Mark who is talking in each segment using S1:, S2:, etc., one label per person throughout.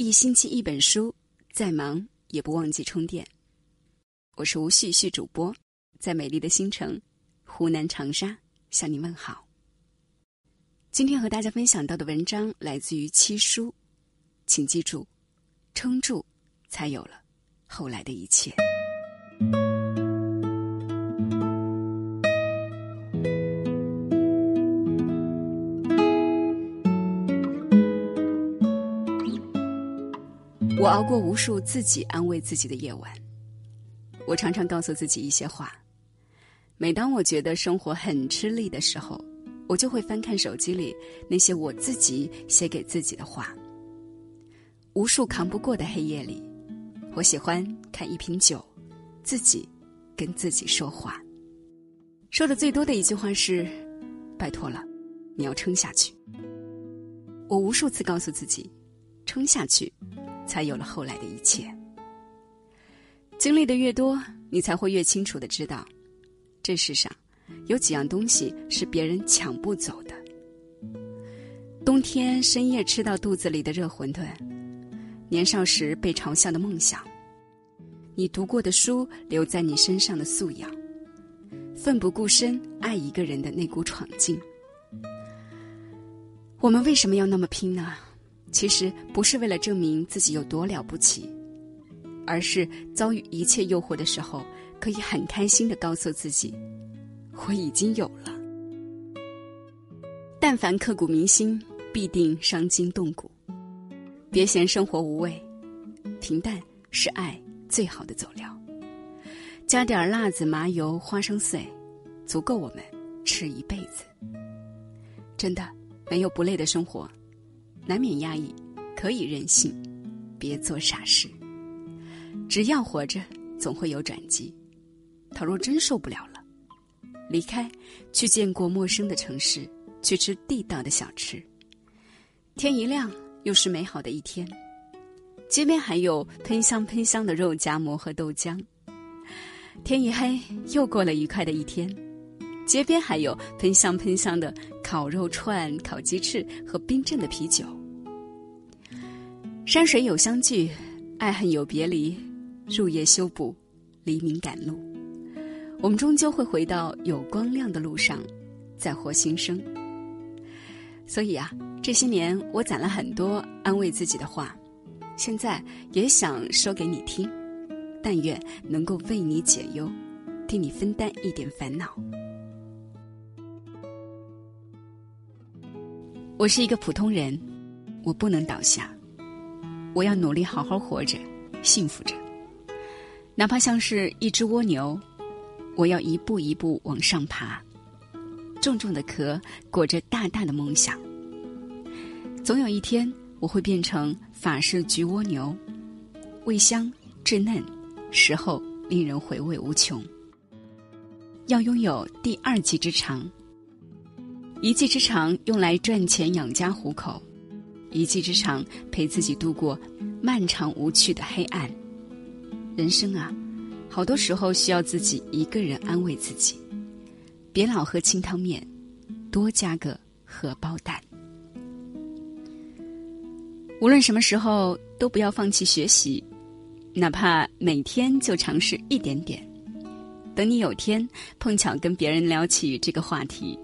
S1: 一星期一本书，再忙也不忘记充电。我是吴旭旭主播，在美丽的新城湖南长沙向你问好。今天和大家分享到的文章来自于七叔，请记住，撑住，才有了后来的一切。熬过无数自己安慰自己的夜晚，我常常告诉自己一些话。每当我觉得生活很吃力的时候，我就会翻看手机里那些我自己写给自己的话。无数扛不过的黑夜里，我喜欢看一瓶酒，自己跟自己说话。说的最多的一句话是：“拜托了，你要撑下去。”我无数次告诉自己，撑下去。才有了后来的一切。经历的越多，你才会越清楚的知道，这世上有几样东西是别人抢不走的。冬天深夜吃到肚子里的热馄饨，年少时被嘲笑的梦想，你读过的书留在你身上的素养，奋不顾身爱一个人的那股闯劲。我们为什么要那么拼呢？其实不是为了证明自己有多了不起，而是遭遇一切诱惑的时候，可以很开心的告诉自己，我已经有了。但凡刻骨铭心，必定伤筋动骨。别嫌生活无味，平淡是爱最好的佐料。加点辣子、麻油、花生碎，足够我们吃一辈子。真的，没有不累的生活。难免压抑，可以任性，别做傻事。只要活着，总会有转机。倘若真受不了了，离开，去见过陌生的城市，去吃地道的小吃。天一亮，又是美好的一天。街边还有喷香喷香的肉夹馍和豆浆。天一黑，又过了愉快的一天。街边还有喷香喷香的烤肉串、烤鸡翅和冰镇的啤酒。山水有相聚，爱恨有别离，入夜修补，黎明赶路。我们终究会回到有光亮的路上，再获新生。所以啊，这些年我攒了很多安慰自己的话，现在也想说给你听。但愿能够为你解忧，替你分担一点烦恼。我是一个普通人，我不能倒下。我要努力好好活着，幸福着。哪怕像是一只蜗牛，我要一步一步往上爬。重重的壳裹着大大的梦想。总有一天，我会变成法式焗蜗牛，味香稚嫩，食后令人回味无穷。要拥有第二技之长，一技之长用来赚钱养家糊口。一技之长，陪自己度过漫长无趣的黑暗。人生啊，好多时候需要自己一个人安慰自己。别老喝清汤面，多加个荷包蛋。无论什么时候，都不要放弃学习，哪怕每天就尝试一点点。等你有天碰巧跟别人聊起这个话题，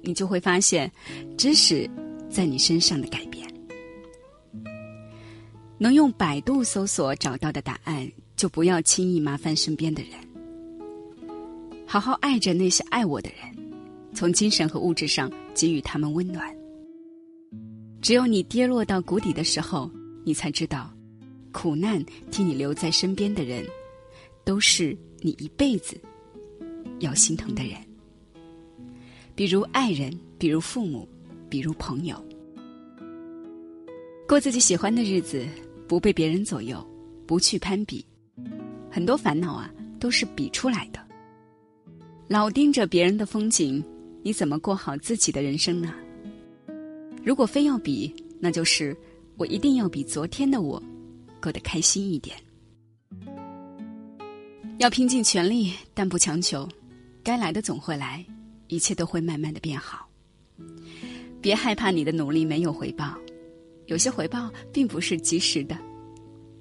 S1: 你就会发现，知识在你身上的改变。能用百度搜索找到的答案，就不要轻易麻烦身边的人。好好爱着那些爱我的人，从精神和物质上给予他们温暖。只有你跌落到谷底的时候，你才知道，苦难替你留在身边的人，都是你一辈子要心疼的人。比如爱人，比如父母，比如朋友。过自己喜欢的日子，不被别人左右，不去攀比。很多烦恼啊，都是比出来的。老盯着别人的风景，你怎么过好自己的人生呢？如果非要比，那就是我一定要比昨天的我过得开心一点。要拼尽全力，但不强求。该来的总会来，一切都会慢慢的变好。别害怕你的努力没有回报。有些回报并不是及时的，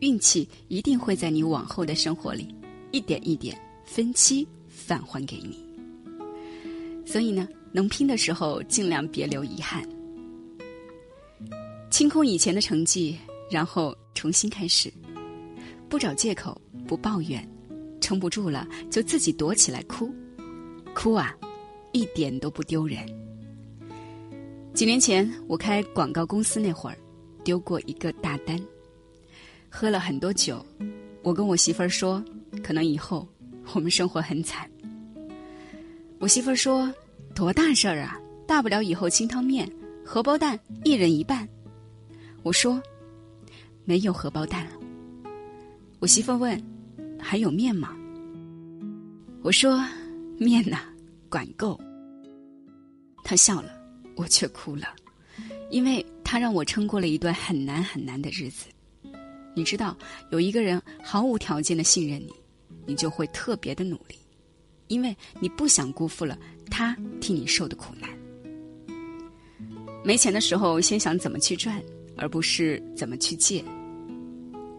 S1: 运气一定会在你往后的生活里，一点一点分期返还给你。所以呢，能拼的时候尽量别留遗憾，清空以前的成绩，然后重新开始，不找借口，不抱怨，撑不住了就自己躲起来哭，哭啊，一点都不丢人。几年前我开广告公司那会儿，丢过一个大单，喝了很多酒，我跟我媳妇儿说，可能以后我们生活很惨。我媳妇儿说：“多大事儿啊，大不了以后清汤面、荷包蛋一人一半。”我说：“没有荷包蛋了。”我媳妇问：“还有面吗？”我说：“面呐，管够。”她笑了，我却哭了，因为他让我撑过了一段很难很难的日子。你知道，有一个人毫无条件的信任你，你就会特别的努力。因为你不想辜负了他替你受的苦难。没钱的时候，先想怎么去赚，而不是怎么去借。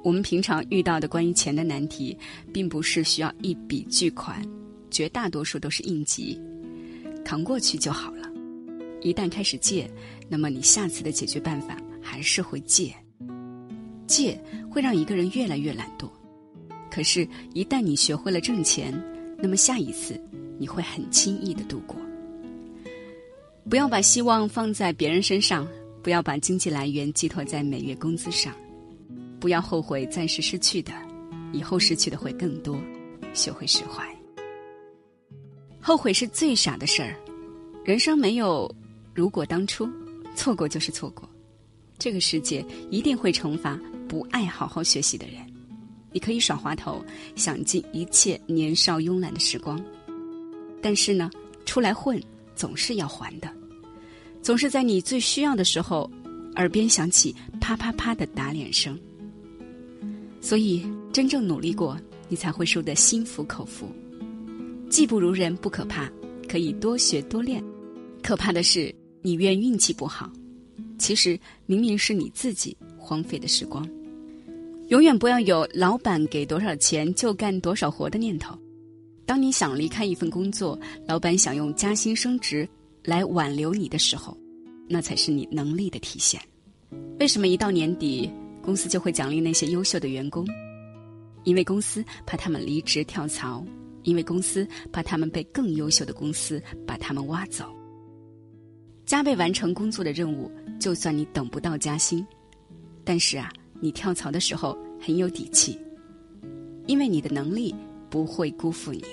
S1: 我们平常遇到的关于钱的难题，并不是需要一笔巨款，绝大多数都是应急，扛过去就好了。一旦开始借，那么你下次的解决办法还是会借。借会让一个人越来越懒惰，可是，一旦你学会了挣钱。那么下一次，你会很轻易的度过。不要把希望放在别人身上，不要把经济来源寄托在每月工资上，不要后悔暂时失去的，以后失去的会更多。学会释怀，后悔是最傻的事儿。人生没有如果当初，错过就是错过。这个世界一定会惩罚不爱好好学习的人。你可以耍滑头，想尽一切年少慵懒的时光，但是呢，出来混总是要还的，总是在你最需要的时候，耳边响起啪啪啪的打脸声。所以，真正努力过，你才会输得心服口服。技不如人不可怕，可以多学多练，可怕的是你怨运气不好，其实明明是你自己荒废的时光。永远不要有老板给多少钱就干多少活的念头。当你想离开一份工作，老板想用加薪升职来挽留你的时候，那才是你能力的体现。为什么一到年底，公司就会奖励那些优秀的员工？因为公司怕他们离职跳槽，因为公司怕他们被更优秀的公司把他们挖走。加倍完成工作的任务，就算你等不到加薪，但是啊。你跳槽的时候很有底气，因为你的能力不会辜负你。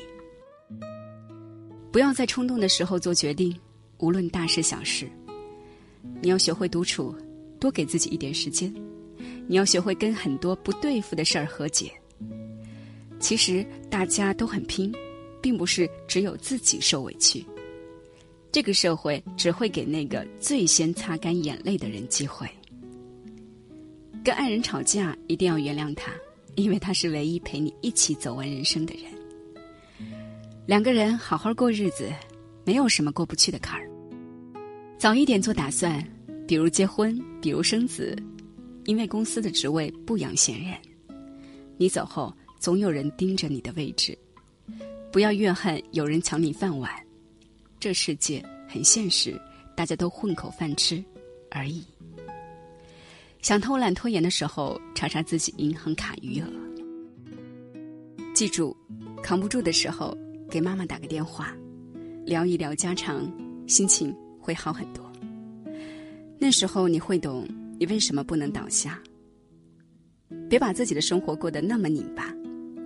S1: 不要在冲动的时候做决定，无论大事小事。你要学会独处，多给自己一点时间。你要学会跟很多不对付的事儿和解。其实大家都很拼，并不是只有自己受委屈。这个社会只会给那个最先擦干眼泪的人机会。跟爱人吵架，一定要原谅他，因为他是唯一陪你一起走完人生的人。两个人好好过日子，没有什么过不去的坎儿。早一点做打算，比如结婚，比如生子，因为公司的职位不养闲人。你走后，总有人盯着你的位置。不要怨恨有人抢你饭碗，这世界很现实，大家都混口饭吃而已。想偷懒拖延的时候，查查自己银行卡余额。记住，扛不住的时候，给妈妈打个电话，聊一聊家常，心情会好很多。那时候你会懂，你为什么不能倒下。别把自己的生活过得那么拧巴，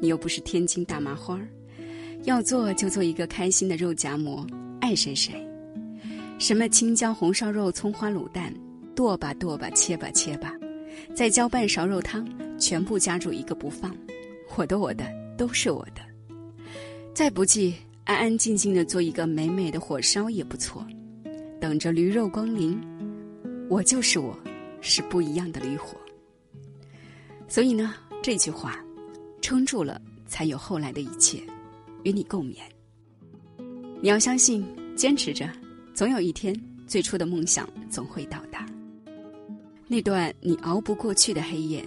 S1: 你又不是天津大麻花儿，要做就做一个开心的肉夹馍，爱谁谁。什么青椒红烧肉、葱花卤蛋。剁吧剁吧，切吧切吧，再浇半勺肉汤，全部夹住一个不放。我的我的都是我的。再不济，安安静静的做一个美美的火烧也不错。等着驴肉光临，我就是我，是不一样的驴火。所以呢，这句话，撑住了才有后来的一切，与你共勉。你要相信，坚持着，总有一天，最初的梦想总会到达。那段你熬不过去的黑夜，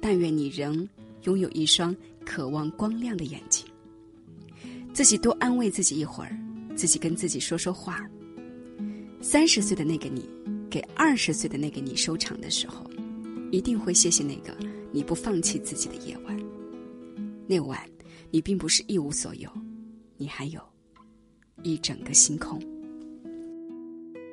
S1: 但愿你仍拥有一双渴望光亮的眼睛。自己多安慰自己一会儿，自己跟自己说说话。三十岁的那个你，给二十岁的那个你收场的时候，一定会谢谢那个你不放弃自己的夜晚。那晚，你并不是一无所有，你还有一整个星空。